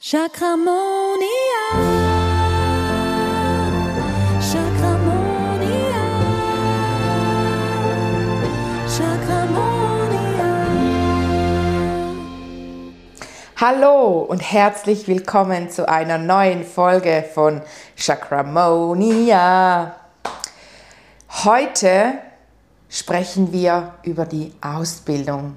Chakramonia. Chakramonia. Chakramonia. Hallo und herzlich willkommen zu einer neuen Folge von Chakramonia. Heute sprechen wir über die Ausbildung.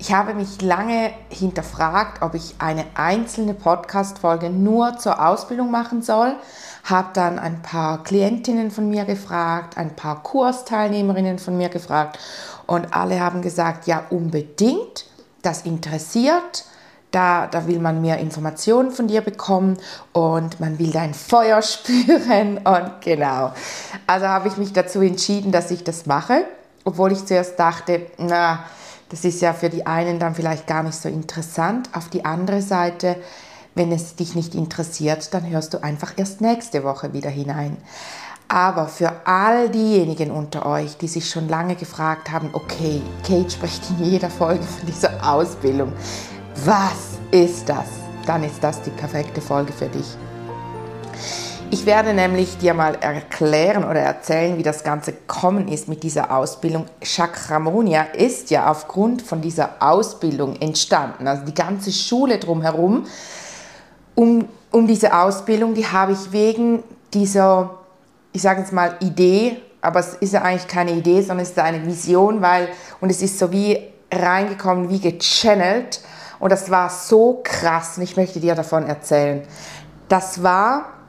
Ich habe mich lange hinterfragt, ob ich eine einzelne Podcast-Folge nur zur Ausbildung machen soll. Habe dann ein paar Klientinnen von mir gefragt, ein paar Kursteilnehmerinnen von mir gefragt und alle haben gesagt, ja unbedingt, das interessiert. Da, da will man mehr Informationen von dir bekommen und man will dein Feuer spüren und genau. Also habe ich mich dazu entschieden, dass ich das mache, obwohl ich zuerst dachte, na, das ist ja für die einen dann vielleicht gar nicht so interessant. Auf die andere Seite, wenn es dich nicht interessiert, dann hörst du einfach erst nächste Woche wieder hinein. Aber für all diejenigen unter euch, die sich schon lange gefragt haben, okay, Kate spricht in jeder Folge von dieser Ausbildung. Was ist das? Dann ist das die perfekte Folge für dich. Ich werde nämlich dir mal erklären oder erzählen, wie das Ganze gekommen ist mit dieser Ausbildung. Chakramonia ist ja aufgrund von dieser Ausbildung entstanden. Also die ganze Schule drumherum um, um diese Ausbildung, die habe ich wegen dieser, ich sage jetzt mal, Idee, aber es ist ja eigentlich keine Idee, sondern es ist eine Vision, weil, und es ist so wie reingekommen, wie gechannelt. Und das war so krass und ich möchte dir davon erzählen. Das war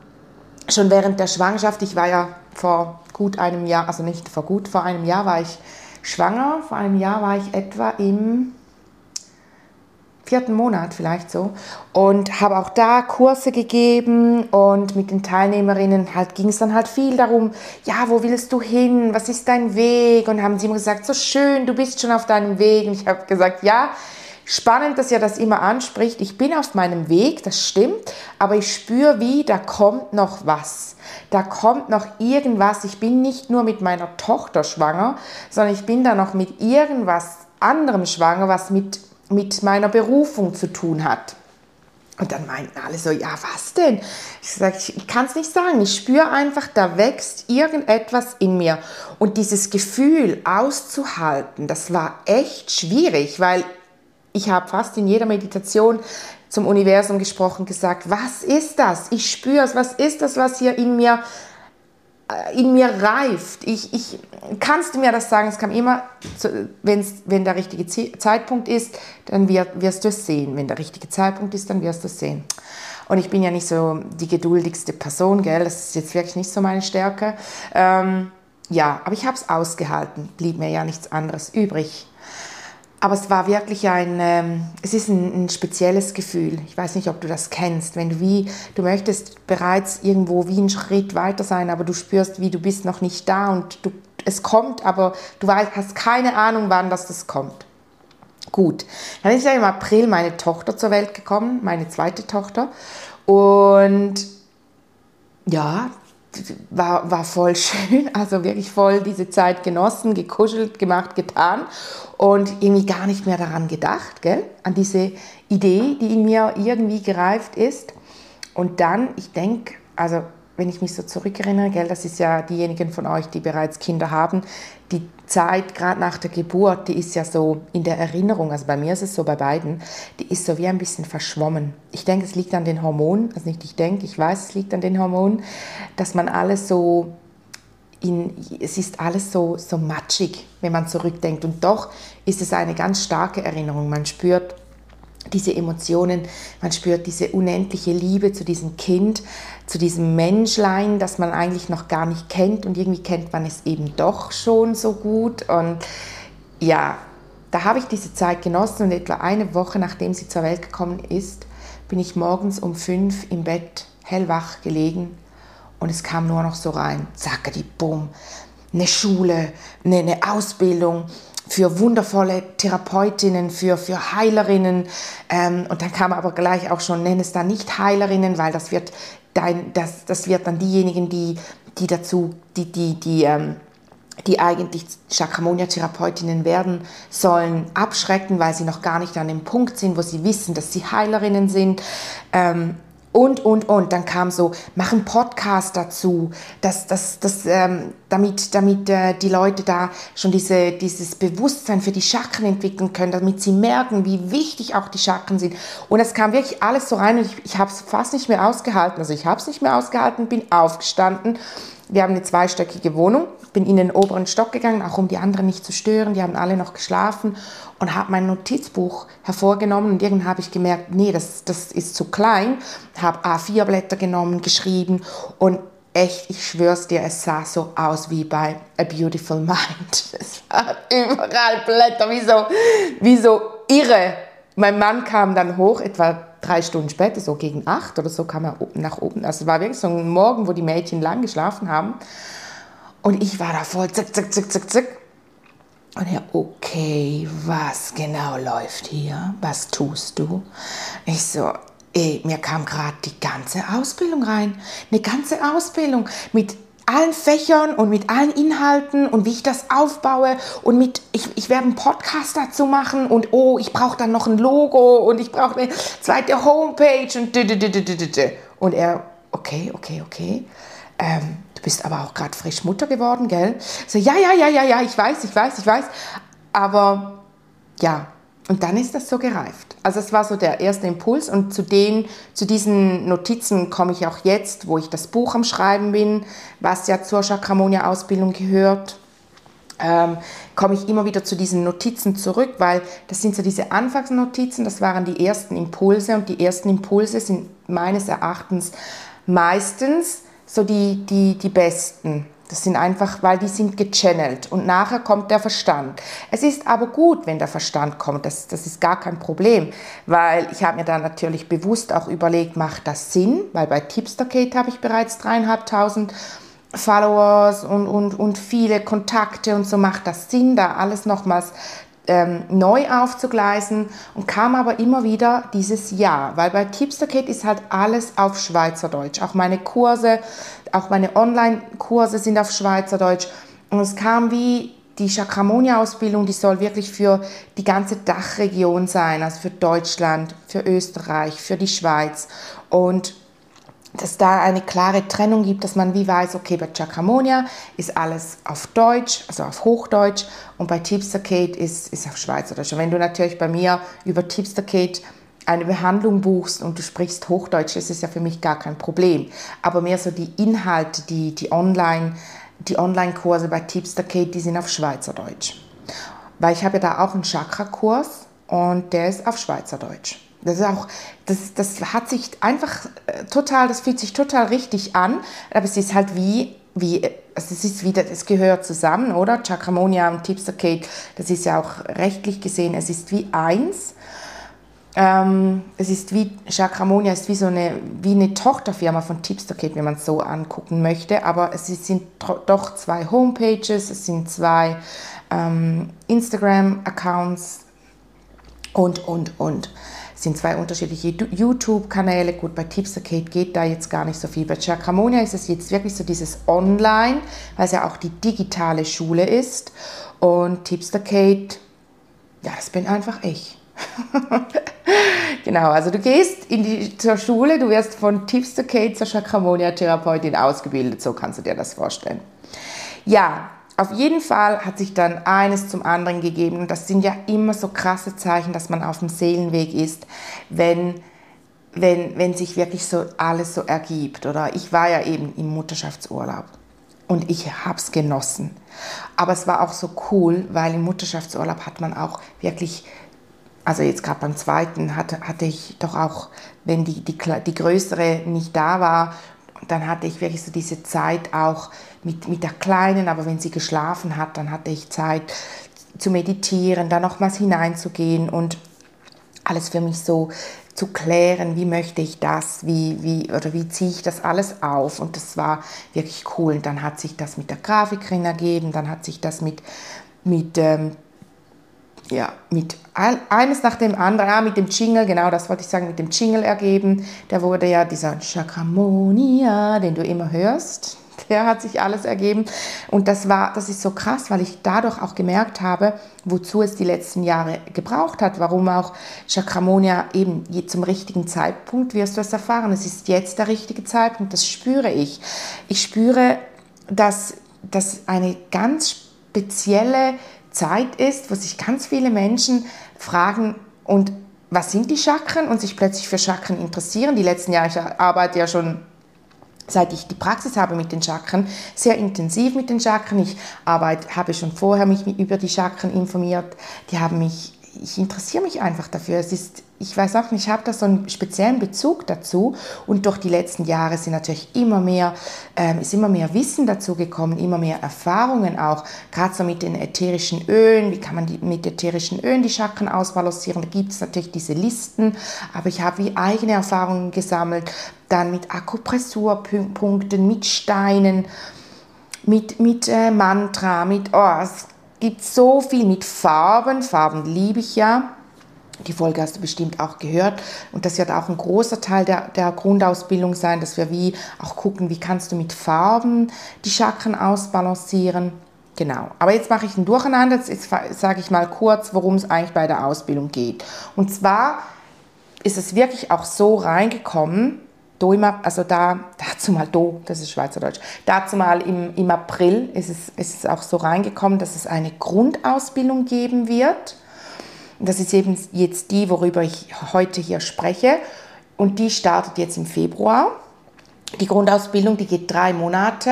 schon während der Schwangerschaft, ich war ja vor gut einem Jahr, also nicht vor gut, vor einem Jahr war ich schwanger, vor einem Jahr war ich etwa im vierten Monat vielleicht so. Und habe auch da Kurse gegeben und mit den Teilnehmerinnen halt ging es dann halt viel darum, ja, wo willst du hin, was ist dein Weg? Und haben sie immer gesagt, so schön, du bist schon auf deinem Weg. Und ich habe gesagt, ja, Spannend, dass ihr das immer anspricht. Ich bin auf meinem Weg, das stimmt, aber ich spüre, wie da kommt noch was. Da kommt noch irgendwas. Ich bin nicht nur mit meiner Tochter schwanger, sondern ich bin da noch mit irgendwas anderem schwanger, was mit, mit meiner Berufung zu tun hat. Und dann meinten alle so, ja, was denn? Ich sage, ich kann es nicht sagen. Ich spüre einfach, da wächst irgendetwas in mir. Und dieses Gefühl auszuhalten, das war echt schwierig, weil ich habe fast in jeder Meditation zum Universum gesprochen, gesagt, was ist das? Ich spüre es, was ist das, was hier in mir, äh, in mir reift? Ich, ich, kannst du mir das sagen? Es kam immer, wenn's, wenn der richtige Zeitpunkt ist, dann wirst du es sehen. Wenn der richtige Zeitpunkt ist, dann wirst du es sehen. Und ich bin ja nicht so die geduldigste Person, gell? das ist jetzt wirklich nicht so meine Stärke. Ähm, ja, aber ich habe es ausgehalten, blieb mir ja nichts anderes übrig. Aber es war wirklich ein, ähm, es ist ein, ein, spezielles Gefühl. Ich weiß nicht, ob du das kennst. Wenn du wie, du möchtest bereits irgendwo wie einen Schritt weiter sein, aber du spürst, wie du bist noch nicht da und du, es kommt, aber du weißt, hast keine Ahnung, wann das, das kommt. Gut, dann ist ja im April meine Tochter zur Welt gekommen, meine zweite Tochter. Und ja, war, war voll schön, also wirklich voll diese Zeit genossen, gekuschelt, gemacht, getan und irgendwie gar nicht mehr daran gedacht, gell? an diese Idee, die in mir irgendwie gereift ist. Und dann, ich denke, also wenn ich mich so zurückerinnere, gell, das ist ja diejenigen von euch, die bereits Kinder haben, die Zeit gerade nach der Geburt, die ist ja so in der Erinnerung, also bei mir ist es so bei beiden, die ist so wie ein bisschen verschwommen. Ich denke, es liegt an den Hormonen, also nicht ich denke, ich weiß, es liegt an den Hormonen, dass man alles so in, es ist alles so, so matschig, wenn man zurückdenkt. Und doch ist es eine ganz starke Erinnerung. Man spürt diese Emotionen, man spürt diese unendliche Liebe zu diesem Kind, zu diesem Menschlein, das man eigentlich noch gar nicht kennt. Und irgendwie kennt man es eben doch schon so gut. Und ja, da habe ich diese Zeit genossen. Und etwa eine Woche nachdem sie zur Welt gekommen ist, bin ich morgens um fünf im Bett hellwach gelegen. Und es kam nur noch so rein, zackadi, bumm, eine Schule, eine, eine Ausbildung, für wundervolle Therapeutinnen, für, für Heilerinnen. Ähm, und dann kam aber gleich auch schon, nenn es dann nicht Heilerinnen, weil das wird, dein, das, das wird dann diejenigen, die, die dazu, die, die, die, ähm, die eigentlich Chakramonia-Therapeutinnen werden sollen, abschrecken, weil sie noch gar nicht an dem Punkt sind, wo sie wissen, dass sie Heilerinnen sind. Ähm, und, und, und. Dann kam so, mach einen Podcast dazu, dass, dass, dass, ähm, damit, damit äh, die Leute da schon diese, dieses Bewusstsein für die Chakren entwickeln können, damit sie merken, wie wichtig auch die Chakren sind. Und es kam wirklich alles so rein und ich, ich habe es fast nicht mehr ausgehalten. Also ich habe es nicht mehr ausgehalten, bin aufgestanden. Wir haben eine zweistöckige Wohnung bin in den oberen Stock gegangen, auch um die anderen nicht zu stören. Die haben alle noch geschlafen und habe mein Notizbuch hervorgenommen und irgendwann habe ich gemerkt, nee, das, das ist zu klein. Habe A4-Blätter genommen, geschrieben und echt, ich schwör's dir, es sah so aus wie bei A Beautiful Mind. Es waren überall Blätter, wie so, wie so irre. Mein Mann kam dann hoch, etwa drei Stunden später, so gegen acht oder so, kam er nach oben. Also es war wirklich so ein Morgen, wo die Mädchen lang geschlafen haben. Und ich war da voll zick, zick, zick, zick, zick. Und er, okay, was genau läuft hier? Was tust du? Ich so, ey, mir kam gerade die ganze Ausbildung rein. Eine ganze Ausbildung mit allen Fächern und mit allen Inhalten und wie ich das aufbaue und mit, ich, ich werde einen Podcast dazu machen und oh, ich brauche dann noch ein Logo und ich brauche eine zweite Homepage und und er, okay, okay, okay. Ähm, du bist aber auch gerade frisch Mutter geworden, gell? So, ja, ja, ja, ja, ja, ich weiß, ich weiß, ich weiß. Aber ja, und dann ist das so gereift. Also es war so der erste Impuls und zu, den, zu diesen Notizen komme ich auch jetzt, wo ich das Buch am Schreiben bin, was ja zur Chakramonia-Ausbildung gehört. Ähm, komme ich immer wieder zu diesen Notizen zurück, weil das sind so diese Anfangsnotizen, das waren die ersten Impulse und die ersten Impulse sind meines Erachtens meistens so die, die, die besten. Das sind einfach, weil die sind gechannelt und nachher kommt der Verstand. Es ist aber gut, wenn der Verstand kommt, das, das ist gar kein Problem, weil ich habe mir da natürlich bewusst auch überlegt, macht das Sinn, weil bei Tipster-Kate habe ich bereits dreieinhalbtausend Followers und, und, und viele Kontakte und so macht das Sinn, da alles nochmals ähm, neu aufzugleisen und kam aber immer wieder dieses Ja, weil bei Tipsterkit ist halt alles auf Schweizerdeutsch. Auch meine Kurse, auch meine Online-Kurse sind auf Schweizerdeutsch. Und es kam wie die Chakramonia-Ausbildung, die soll wirklich für die ganze Dachregion sein, also für Deutschland, für Österreich, für die Schweiz. Und dass da eine klare Trennung gibt, dass man wie weiß, okay, bei Chakramonia ist alles auf Deutsch, also auf Hochdeutsch und bei Tipsterkate ist, ist auf Schweizerdeutsch. Und wenn du natürlich bei mir über Tipsterkate eine Behandlung buchst und du sprichst Hochdeutsch, ist es ja für mich gar kein Problem. Aber mehr so die Inhalte, die, die Online, die Online-Kurse bei Tipsterkate, die sind auf Schweizerdeutsch. Weil ich habe ja da auch einen Chakra-Kurs und der ist auf Schweizerdeutsch. Das ist auch, das, das hat sich einfach äh, total, das fühlt sich total richtig an, aber es ist halt wie, wie also es ist wieder, es gehört zusammen, oder? Chakramonia und Tipster Cake, das ist ja auch rechtlich gesehen, es ist wie eins. Ähm, es ist wie, Chakramonia ist wie so eine, wie eine Tochterfirma von Tipster Cake, wenn man es so angucken möchte, aber es sind doch zwei Homepages, es sind zwei ähm, Instagram-Accounts und, und, und sind zwei unterschiedliche YouTube-Kanäle. Gut, bei Tipster Kate geht da jetzt gar nicht so viel. Bei Chakramonia ist es jetzt wirklich so dieses Online, weil es ja auch die digitale Schule ist. Und Tipster Kate, ja, das bin einfach ich. genau, also du gehst in die, zur Schule, du wirst von Tipster Kate zur Chakramonia-Therapeutin ausgebildet, so kannst du dir das vorstellen. Ja, auf jeden Fall hat sich dann eines zum anderen gegeben und das sind ja immer so krasse Zeichen, dass man auf dem Seelenweg ist, wenn, wenn, wenn sich wirklich so alles so ergibt. Oder ich war ja eben im Mutterschaftsurlaub und ich habe es genossen. Aber es war auch so cool, weil im Mutterschaftsurlaub hat man auch wirklich also jetzt gerade beim zweiten hatte, hatte ich doch auch, wenn die, die, die größere nicht da war, dann hatte ich wirklich so diese Zeit auch mit, mit der Kleinen, aber wenn sie geschlafen hat, dann hatte ich Zeit zu meditieren, da nochmals hineinzugehen und alles für mich so zu klären, wie möchte ich das, wie, wie, oder wie ziehe ich das alles auf. Und das war wirklich cool. Und dann hat sich das mit der Grafikerin ergeben, dann hat sich das mit, mit ähm, ja, mit eines nach dem anderen, ah, mit dem Jingle, genau das wollte ich sagen, mit dem Jingle ergeben. Der wurde ja dieser Chakramonia, den du immer hörst. seither hat sich alles ergeben. Und das war, das ist so krass, weil ich dadurch auch gemerkt habe, wozu es die letzten Jahre gebraucht hat, warum auch Chakramonia eben zum richtigen Zeitpunkt wirst du es erfahren. Es ist jetzt der richtige Zeitpunkt, das spüre ich. Ich spüre, dass das eine ganz spezielle Zeit ist, wo sich ganz viele Menschen fragen, und was sind die Chakren und sich plötzlich für Chakren interessieren. Die letzten Jahre, ich arbeite ja schon seit ich die Praxis habe mit den Chakren, sehr intensiv mit den Chakren. Ich arbeite, habe schon vorher mich über die Chakren informiert. Die haben mich ich interessiere mich einfach dafür. Es ist, ich weiß auch nicht, ich habe da so einen speziellen Bezug dazu. Und durch die letzten Jahre sind natürlich immer mehr, ähm, ist immer mehr Wissen dazu gekommen, immer mehr Erfahrungen auch, gerade so mit den ätherischen Ölen, wie kann man die, mit ätherischen Ölen die Chakren ausbalancieren, da gibt es natürlich diese Listen, aber ich habe wie eigene Erfahrungen gesammelt, dann mit Akupressurpunkten, mit Steinen, mit, mit äh, Mantra, mit, oh, es gibt so viel mit Farben. Farben liebe ich ja. Die Folge hast du bestimmt auch gehört. Und das wird auch ein großer Teil der, der Grundausbildung sein, dass wir wie auch gucken, wie kannst du mit Farben die Chakren ausbalancieren. Genau. Aber jetzt mache ich ein Durcheinander. Jetzt sage ich mal kurz, worum es eigentlich bei der Ausbildung geht. Und zwar ist es wirklich auch so reingekommen, do im, also da, dazu mal do, das ist Schweizerdeutsch, dazu mal im, im April ist es, ist es auch so reingekommen, dass es eine Grundausbildung geben wird. Das ist eben jetzt die, worüber ich heute hier spreche. Und die startet jetzt im Februar. Die Grundausbildung, die geht drei Monate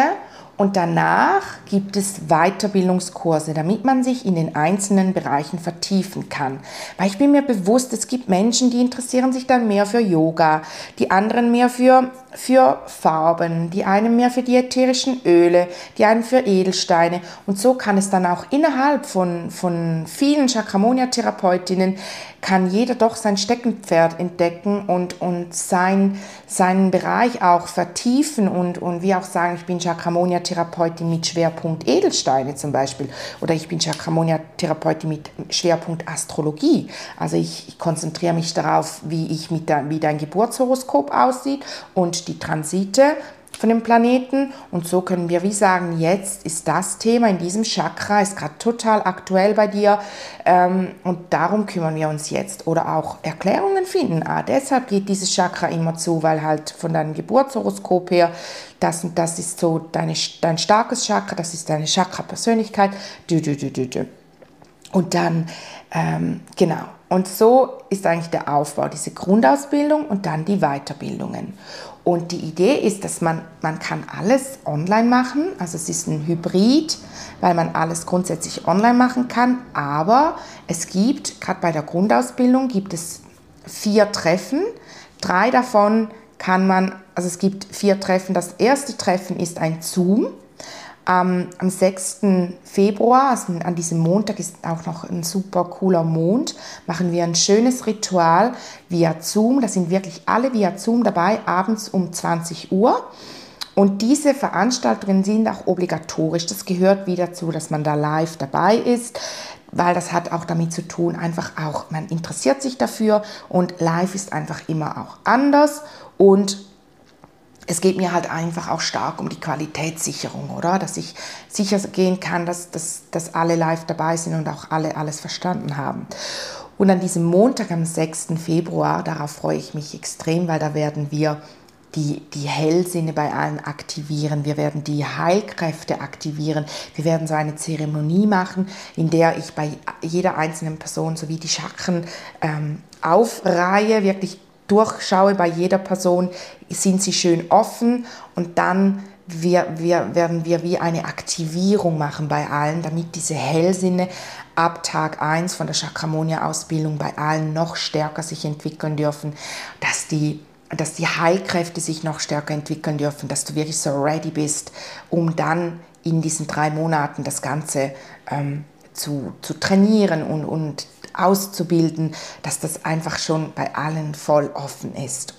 und danach gibt es Weiterbildungskurse, damit man sich in den einzelnen Bereichen vertiefen kann. Weil ich bin mir bewusst, es gibt Menschen, die interessieren sich dann mehr für Yoga, die anderen mehr für, für Farben, die einen mehr für die ätherischen Öle, die einen für Edelsteine. Und so kann es dann auch innerhalb von, von vielen Chakramonia-Therapeutinnen kann jeder doch sein Steckenpferd entdecken und, und sein, seinen Bereich auch vertiefen und, und wie auch sagen, ich bin Chakramonia-Therapeutin mit Schwerpunkt Edelsteine zum Beispiel oder ich bin Chakramonia-Therapeutin mit Schwerpunkt Astrologie. Also ich, ich konzentriere mich darauf, wie, ich mit der, wie dein Geburtshoroskop aussieht und die Transite von dem Planeten. Und so können wir wie sagen, jetzt ist das Thema in diesem Chakra, ist gerade total aktuell bei dir. Ähm, und darum kümmern wir uns jetzt. Oder auch Erklärungen finden. Ah, deshalb geht dieses Chakra immer zu, weil halt von deinem Geburtshoroskop her, das und das ist so deine, dein starkes Chakra, das ist deine Chakra-Persönlichkeit. Und dann, ähm, genau. Und so ist eigentlich der Aufbau, diese Grundausbildung und dann die Weiterbildungen. Und die Idee ist, dass man, man kann alles online machen, also es ist ein Hybrid, weil man alles grundsätzlich online machen kann, aber es gibt, gerade bei der Grundausbildung, gibt es vier Treffen, drei davon kann man, also es gibt vier Treffen, das erste Treffen ist ein Zoom, am 6. Februar, also an diesem Montag ist auch noch ein super cooler Mond, machen wir ein schönes Ritual via Zoom. Da sind wirklich alle via Zoom dabei, abends um 20 Uhr. Und diese Veranstaltungen sind auch obligatorisch. Das gehört wieder dazu, dass man da live dabei ist, weil das hat auch damit zu tun, einfach auch, man interessiert sich dafür und live ist einfach immer auch anders und es geht mir halt einfach auch stark um die Qualitätssicherung, oder? Dass ich sicher gehen kann, dass, dass, dass alle live dabei sind und auch alle alles verstanden haben. Und an diesem Montag, am 6. Februar, darauf freue ich mich extrem, weil da werden wir die, die Hellsinne bei allen aktivieren. Wir werden die Heilkräfte aktivieren. Wir werden so eine Zeremonie machen, in der ich bei jeder einzelnen Person sowie die Chakren ähm, aufreihe, wirklich durchschaue bei jeder Person, sind sie schön offen und dann wir, wir, werden wir wie eine Aktivierung machen bei allen, damit diese Hellsinne ab Tag 1 von der Chakramonia-Ausbildung bei allen noch stärker sich entwickeln dürfen, dass die, dass die Heilkräfte sich noch stärker entwickeln dürfen, dass du wirklich so ready bist, um dann in diesen drei Monaten das Ganze ähm, zu, zu trainieren und, und auszubilden, dass das einfach schon bei allen voll offen ist.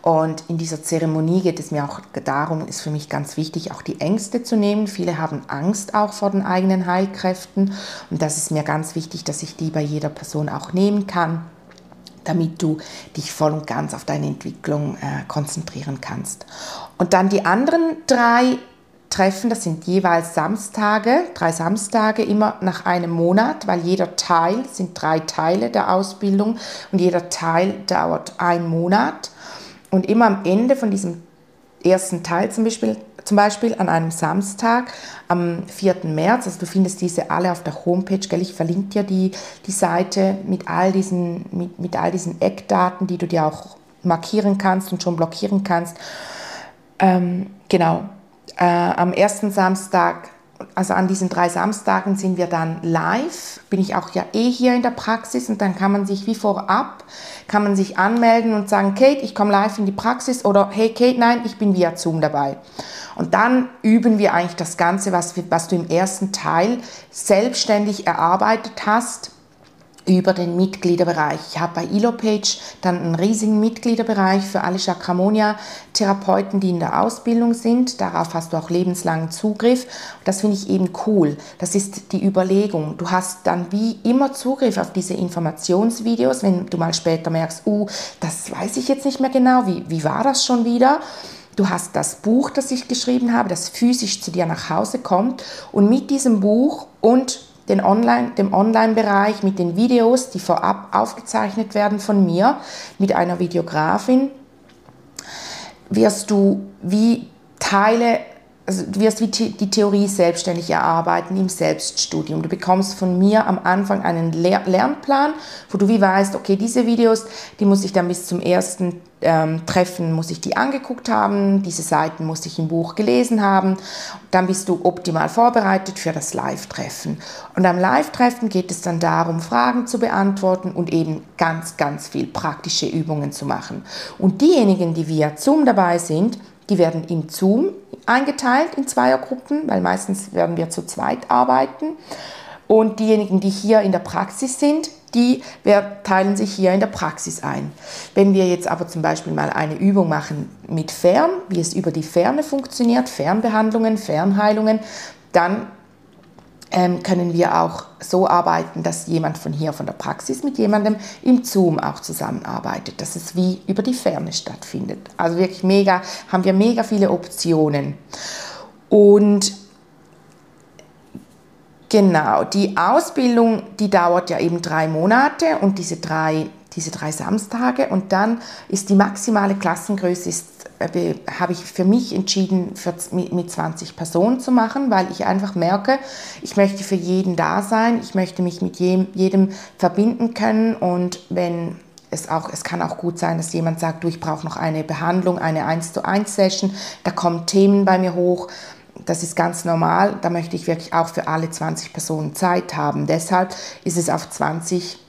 Und in dieser Zeremonie geht es mir auch darum, ist für mich ganz wichtig, auch die Ängste zu nehmen. Viele haben Angst auch vor den eigenen Heilkräften und das ist mir ganz wichtig, dass ich die bei jeder Person auch nehmen kann damit du dich voll und ganz auf deine Entwicklung äh, konzentrieren kannst. Und dann die anderen drei Treffen, das sind jeweils Samstage, drei Samstage immer nach einem Monat, weil jeder Teil sind drei Teile der Ausbildung und jeder Teil dauert einen Monat. Und immer am Ende von diesem ersten Teil zum Beispiel, zum Beispiel an einem Samstag am 4. März, also du findest diese alle auf der Homepage, gell? ich verlinke dir die, die Seite mit all, diesen, mit, mit all diesen Eckdaten, die du dir auch markieren kannst und schon blockieren kannst. Ähm, genau, äh, am ersten Samstag also an diesen drei Samstagen sind wir dann live, bin ich auch ja eh hier in der Praxis und dann kann man sich wie vorab, kann man sich anmelden und sagen, Kate, ich komme live in die Praxis oder hey Kate, nein, ich bin via Zoom dabei. Und dann üben wir eigentlich das Ganze, was, was du im ersten Teil selbstständig erarbeitet hast über den Mitgliederbereich. Ich habe bei EloPage dann einen riesigen Mitgliederbereich für alle Chakramonia-Therapeuten, die in der Ausbildung sind. Darauf hast du auch lebenslangen Zugriff. Das finde ich eben cool. Das ist die Überlegung. Du hast dann wie immer Zugriff auf diese Informationsvideos, wenn du mal später merkst, uh, das weiß ich jetzt nicht mehr genau, wie, wie war das schon wieder? Du hast das Buch, das ich geschrieben habe, das physisch zu dir nach Hause kommt und mit diesem Buch und den Online, dem Online-Bereich mit den Videos, die vorab aufgezeichnet werden von mir, mit einer Videografin, wirst du wie Teile, also du wirst die Theorie selbstständig erarbeiten im Selbststudium. Du bekommst von mir am Anfang einen Lernplan, wo du wie weißt, okay, diese Videos, die muss ich dann bis zum ersten ähm, Treffen muss ich die angeguckt haben, diese Seiten muss ich im Buch gelesen haben. Dann bist du optimal vorbereitet für das Live-Treffen. Und am Live-Treffen geht es dann darum, Fragen zu beantworten und eben ganz, ganz viel praktische Übungen zu machen. Und diejenigen, die via Zoom dabei sind, die werden im Zoom eingeteilt in Zweiergruppen, weil meistens werden wir zu zweit arbeiten. Und diejenigen, die hier in der Praxis sind, die teilen sich hier in der Praxis ein. Wenn wir jetzt aber zum Beispiel mal eine Übung machen mit Fern, wie es über die Ferne funktioniert, Fernbehandlungen, Fernheilungen, dann können wir auch so arbeiten, dass jemand von hier von der Praxis mit jemandem im Zoom auch zusammenarbeitet, dass es wie über die Ferne stattfindet. Also wirklich mega, haben wir mega viele Optionen. Und Genau, die Ausbildung, die dauert ja eben drei Monate und diese drei, diese drei Samstage. Und dann ist die maximale Klassengröße, ist, äh, habe ich für mich entschieden, für, mit 20 Personen zu machen, weil ich einfach merke, ich möchte für jeden da sein, ich möchte mich mit jedem, jedem verbinden können. Und wenn es, auch, es kann auch gut sein, dass jemand sagt, du, ich brauche noch eine Behandlung, eine 1 zu 1 Session, da kommen Themen bei mir hoch. Das ist ganz normal. Da möchte ich wirklich auch für alle 20 Personen Zeit haben. Deshalb ist es auf 20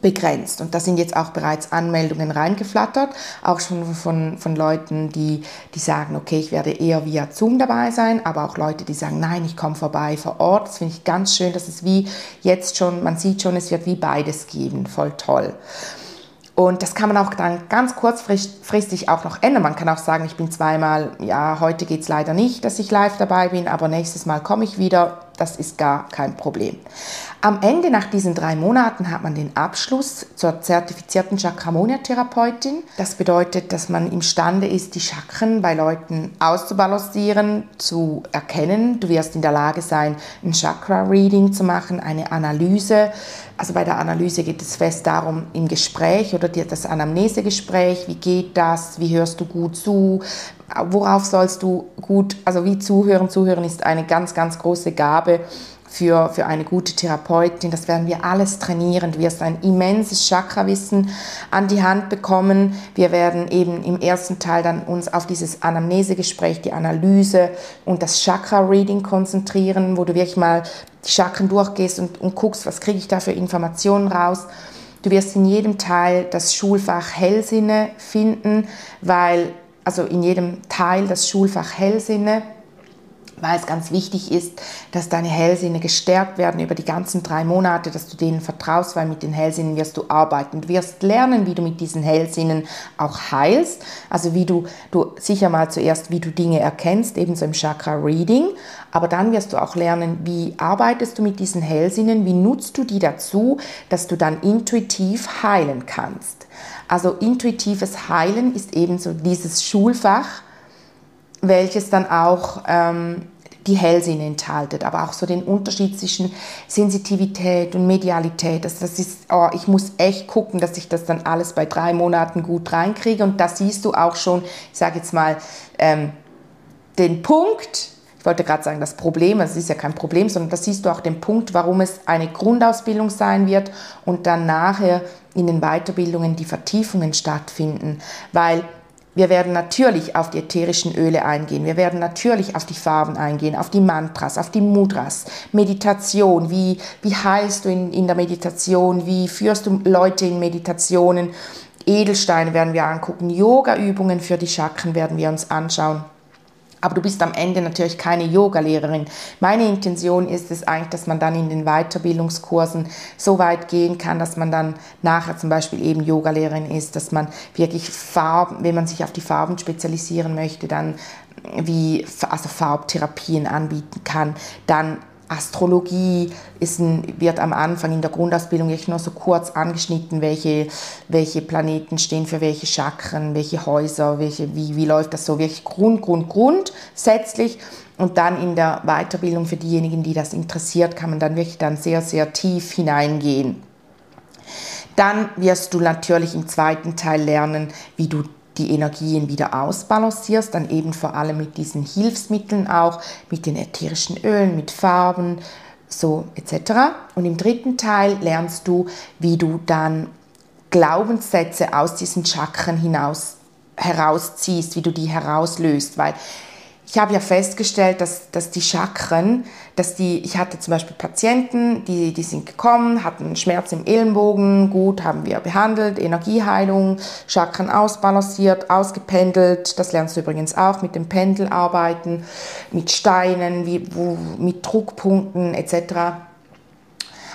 begrenzt. Und da sind jetzt auch bereits Anmeldungen reingeflattert, auch schon von, von Leuten, die, die sagen, okay, ich werde eher via Zoom dabei sein, aber auch Leute, die sagen, nein, ich komme vorbei vor Ort. Das finde ich ganz schön, dass es wie jetzt schon, man sieht schon, es wird wie beides geben. Voll toll. Und das kann man auch dann ganz kurzfristig auch noch ändern. Man kann auch sagen, ich bin zweimal, ja, heute geht es leider nicht, dass ich live dabei bin, aber nächstes Mal komme ich wieder. Das ist gar kein Problem. Am Ende nach diesen drei Monaten hat man den Abschluss zur zertifizierten Chakramonia-Therapeutin. Das bedeutet, dass man imstande ist, die Chakren bei Leuten auszubalancieren, zu erkennen. Du wirst in der Lage sein, ein Chakra-Reading zu machen, eine Analyse. Also bei der Analyse geht es fest darum, im Gespräch oder das Anamnesegespräch, wie geht das, wie hörst du gut zu, worauf sollst du gut, also wie zuhören. Zuhören ist eine ganz, ganz große Gabe für, für eine gute Therapeutin. Das werden wir alles trainieren. Du wirst ein immenses Chakrawissen an die Hand bekommen. Wir werden eben im ersten Teil dann uns auf dieses Anamnesegespräch, die Analyse und das Chakra-Reading konzentrieren, wo du wirklich mal die Chakren durchgehst und, und guckst, was kriege ich da für Informationen raus. Du wirst in jedem Teil das Schulfach Hellsinne finden, weil, also in jedem Teil das Schulfach Hellsinne, weil es ganz wichtig ist, dass deine Hellsinne gestärkt werden über die ganzen drei Monate, dass du denen vertraust, weil mit den Hellsinnen wirst du arbeiten. Du wirst lernen, wie du mit diesen Hellsinnen auch heilst, also wie du, du sicher mal zuerst, wie du Dinge erkennst, ebenso im Chakra Reading, aber dann wirst du auch lernen, wie arbeitest du mit diesen Hellsinnen, wie nutzt du die dazu, dass du dann intuitiv heilen kannst. Also intuitives Heilen ist ebenso dieses Schulfach, welches dann auch ähm, die Hellsinne enthalten, aber auch so den Unterschied zwischen Sensitivität und Medialität. Also das ist, oh, ich muss echt gucken, dass ich das dann alles bei drei Monaten gut reinkriege. Und da siehst du auch schon, ich sage jetzt mal, ähm, den Punkt, ich wollte gerade sagen, das Problem, es ist ja kein Problem, sondern da siehst du auch den Punkt, warum es eine Grundausbildung sein wird und dann nachher in den Weiterbildungen die Vertiefungen stattfinden. Weil wir werden natürlich auf die ätherischen Öle eingehen. Wir werden natürlich auf die Farben eingehen, auf die Mantras, auf die Mudras, Meditation. Wie, wie heilst du in, in der Meditation? Wie führst du Leute in Meditationen? Edelsteine werden wir angucken. Yoga-Übungen für die Chakren werden wir uns anschauen. Aber du bist am Ende natürlich keine Yogalehrerin. Meine Intention ist es eigentlich, dass man dann in den Weiterbildungskursen so weit gehen kann, dass man dann nachher zum Beispiel eben Yogalehrerin ist, dass man wirklich Farben, wenn man sich auf die Farben spezialisieren möchte, dann wie also Farbtherapien anbieten kann, dann Astrologie ist ein, wird am Anfang in der Grundausbildung echt nur so kurz angeschnitten, welche, welche Planeten stehen für welche Chakren, welche Häuser, welche, wie, wie läuft das so, wirklich Grund, Grund, grundsätzlich. Und dann in der Weiterbildung für diejenigen, die das interessiert, kann man dann wirklich dann sehr, sehr tief hineingehen. Dann wirst du natürlich im zweiten Teil lernen, wie du die Energien wieder ausbalancierst, dann eben vor allem mit diesen Hilfsmitteln auch, mit den ätherischen Ölen, mit Farben, so etc. Und im dritten Teil lernst du, wie du dann Glaubenssätze aus diesen Chakren hinaus herausziehst, wie du die herauslöst, weil ich habe ja festgestellt, dass, dass die Chakren, dass die, ich hatte zum Beispiel Patienten, die, die sind gekommen, hatten Schmerz im Ellenbogen, gut, haben wir behandelt, Energieheilung, Chakren ausbalanciert, ausgependelt, das lernst du übrigens auch mit dem Pendel arbeiten, mit Steinen, wie, wo, mit Druckpunkten etc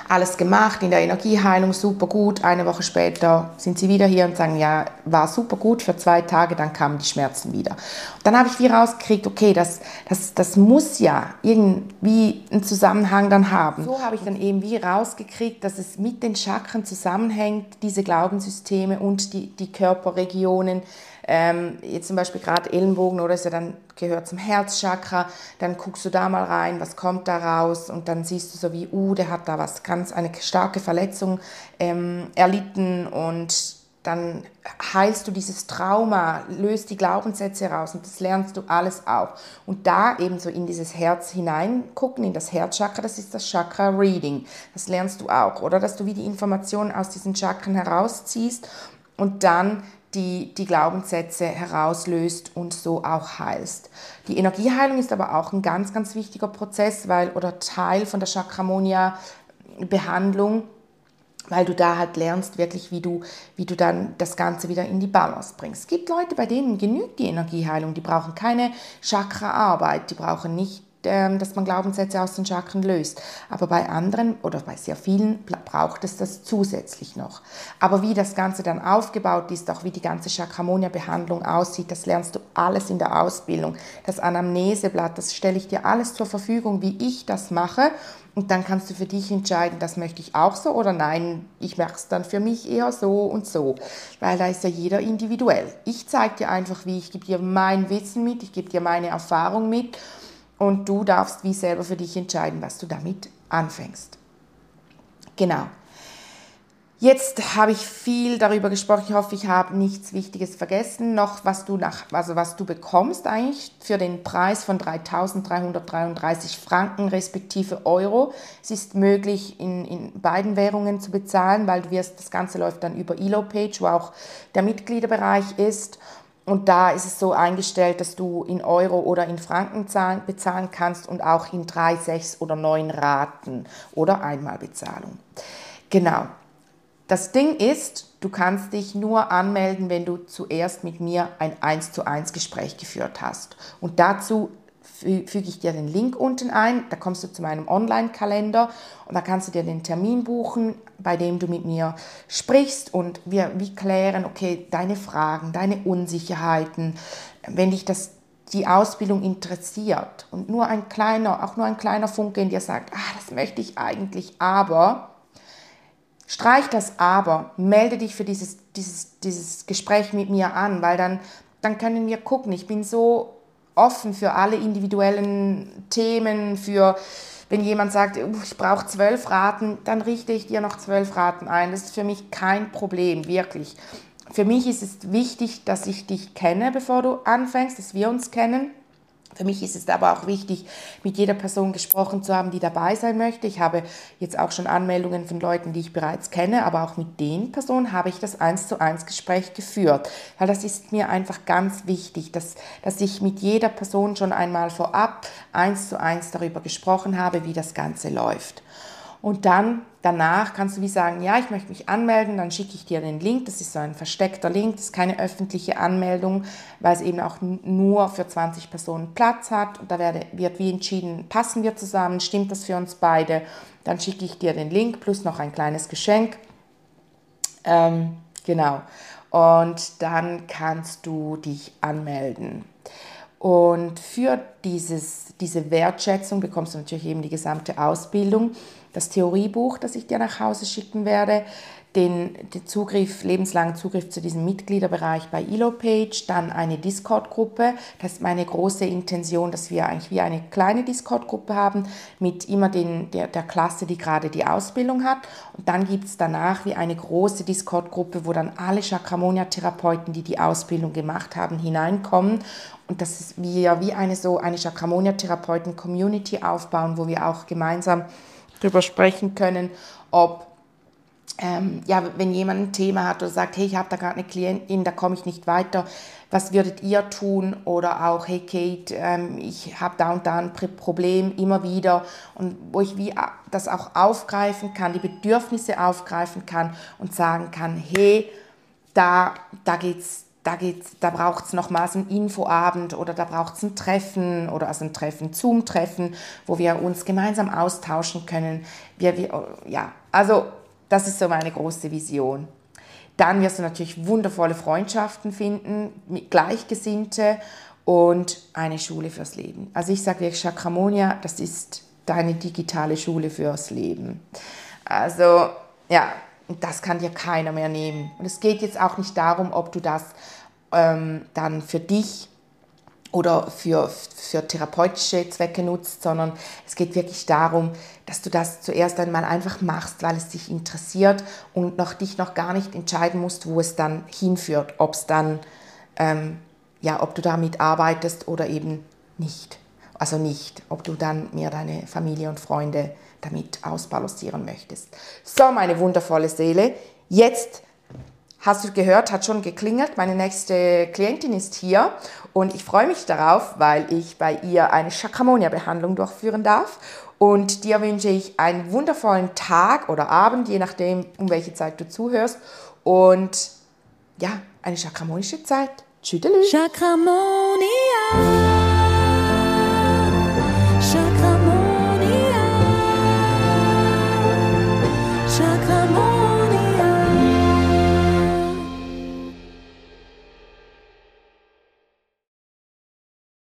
alles gemacht in der Energieheilung, super gut. Eine Woche später sind sie wieder hier und sagen, ja, war super gut für zwei Tage, dann kamen die Schmerzen wieder. Und dann habe ich wie rausgekriegt, okay, das, das, das muss ja irgendwie einen Zusammenhang dann haben. So habe ich dann eben wie rausgekriegt, dass es mit den Chakren zusammenhängt, diese Glaubenssysteme und die, die Körperregionen, ähm, jetzt zum Beispiel gerade Ellenbogen oder ist ja dann gehört zum Herzchakra, dann guckst du da mal rein, was kommt da raus und dann siehst du so wie, uh, der hat da was ganz, eine starke Verletzung ähm, erlitten und dann heilst du dieses Trauma, löst die Glaubenssätze raus und das lernst du alles auch. Und da eben so in dieses Herz hineingucken, in das Herzchakra, das ist das Chakra Reading. Das lernst du auch, oder? Dass du wie die Informationen aus diesen Chakren herausziehst und dann die die Glaubenssätze herauslöst und so auch heilst. Die Energieheilung ist aber auch ein ganz, ganz wichtiger Prozess, weil oder Teil von der Chakramonia-Behandlung, weil du da halt lernst wirklich, wie du, wie du dann das Ganze wieder in die Balance bringst. Es gibt Leute, bei denen genügt die Energieheilung, die brauchen keine Chakra-Arbeit, die brauchen nicht dass man Glaubenssätze aus den Chakren löst. Aber bei anderen oder bei sehr vielen braucht es das zusätzlich noch. Aber wie das Ganze dann aufgebaut ist, auch wie die ganze Chakramonia-Behandlung aussieht, das lernst du alles in der Ausbildung. Das Anamneseblatt, das stelle ich dir alles zur Verfügung, wie ich das mache. Und dann kannst du für dich entscheiden, das möchte ich auch so oder nein, ich mache es dann für mich eher so und so. Weil da ist ja jeder individuell. Ich zeige dir einfach, wie ich gebe dir mein Wissen mit, ich gebe dir meine Erfahrung mit und du darfst wie selber für dich entscheiden, was du damit anfängst. Genau. Jetzt habe ich viel darüber gesprochen. Ich hoffe, ich habe nichts Wichtiges vergessen. Noch, was du, nach, also was du bekommst eigentlich für den Preis von 3.333 Franken respektive Euro. Es ist möglich, in, in beiden Währungen zu bezahlen, weil du wirst, das Ganze läuft dann über Elo-Page, wo auch der Mitgliederbereich ist. Und da ist es so eingestellt, dass du in Euro oder in Franken zahlen, bezahlen kannst und auch in drei, sechs oder neun Raten oder Einmalbezahlung. Genau. Das Ding ist, du kannst dich nur anmelden, wenn du zuerst mit mir ein 1 zu 1 Gespräch geführt hast. Und dazu füge ich dir den Link unten ein, da kommst du zu meinem Online-Kalender und da kannst du dir den Termin buchen, bei dem du mit mir sprichst und wir, wir klären, okay, deine Fragen, deine Unsicherheiten, wenn dich das die Ausbildung interessiert und nur ein kleiner, auch nur ein kleiner Funke in dir sagt, ah, das möchte ich eigentlich, aber streich das aber, melde dich für dieses, dieses, dieses Gespräch mit mir an, weil dann, dann können wir gucken. Ich bin so offen für alle individuellen Themen, für wenn jemand sagt, ich brauche zwölf Raten, dann richte ich dir noch zwölf Raten ein. Das ist für mich kein Problem, wirklich. Für mich ist es wichtig, dass ich dich kenne, bevor du anfängst, dass wir uns kennen. Für mich ist es aber auch wichtig, mit jeder Person gesprochen zu haben, die dabei sein möchte. Ich habe jetzt auch schon Anmeldungen von Leuten, die ich bereits kenne, aber auch mit den Personen habe ich das eins zu eins Gespräch geführt, weil das ist mir einfach ganz wichtig, dass, dass ich mit jeder Person schon einmal vorab eins zu eins darüber gesprochen habe, wie das Ganze läuft. Und dann danach kannst du wie sagen, ja, ich möchte mich anmelden, dann schicke ich dir den Link. Das ist so ein versteckter Link, das ist keine öffentliche Anmeldung, weil es eben auch nur für 20 Personen Platz hat. Und da wird wie entschieden, passen wir zusammen, stimmt das für uns beide. Dann schicke ich dir den Link plus noch ein kleines Geschenk. Ähm, genau. Und dann kannst du dich anmelden. Und für dieses, diese Wertschätzung bekommst du natürlich eben die gesamte Ausbildung. Das Theoriebuch, das ich dir nach Hause schicken werde, den, den Zugriff, lebenslangen Zugriff zu diesem Mitgliederbereich bei Elopage, dann eine Discord-Gruppe. Das ist meine große Intention, dass wir eigentlich wie eine kleine Discord-Gruppe haben mit immer den, der, der Klasse, die gerade die Ausbildung hat. Und dann gibt es danach wie eine große Discord-Gruppe, wo dann alle Chakramonia-Therapeuten, die die Ausbildung gemacht haben, hineinkommen. Und dass wir wie eine so eine Chakramonia-Therapeuten-Community aufbauen, wo wir auch gemeinsam darüber sprechen können, ob ähm, ja, wenn jemand ein Thema hat oder sagt, hey, ich habe da gerade eine Klientin, da komme ich nicht weiter, was würdet ihr tun? Oder auch, hey Kate, ähm, ich habe da und da ein Problem immer wieder und wo ich wie das auch aufgreifen kann, die Bedürfnisse aufgreifen kann und sagen kann, hey, da, da geht's da, da braucht es nochmals einen Infoabend oder da braucht es ein Treffen oder also ein Treffen, Zoom-Treffen, wo wir uns gemeinsam austauschen können. Wir, wir, ja, also das ist so meine große Vision. Dann wirst du natürlich wundervolle Freundschaften finden, Gleichgesinnte und eine Schule fürs Leben. Also ich sage wirklich, Chakramonia, das ist deine digitale Schule fürs Leben. Also ja, das kann dir keiner mehr nehmen. Und es geht jetzt auch nicht darum, ob du das ähm, dann für dich oder für, für therapeutische Zwecke nutzt, sondern es geht wirklich darum, dass du das zuerst einmal einfach machst, weil es dich interessiert und noch dich noch gar nicht entscheiden musst, wo es dann hinführt, ob es dann, ähm, ja, ob du damit arbeitest oder eben nicht. Also nicht, ob du dann mehr deine Familie und Freunde damit ausbalancieren möchtest. So, meine wundervolle Seele, jetzt Hast du gehört, hat schon geklingelt. Meine nächste Klientin ist hier und ich freue mich darauf, weil ich bei ihr eine Chakramonia-Behandlung durchführen darf. Und dir wünsche ich einen wundervollen Tag oder Abend, je nachdem, um welche Zeit du zuhörst. Und ja, eine chakramonische Zeit. Tschüss. Chakramonia.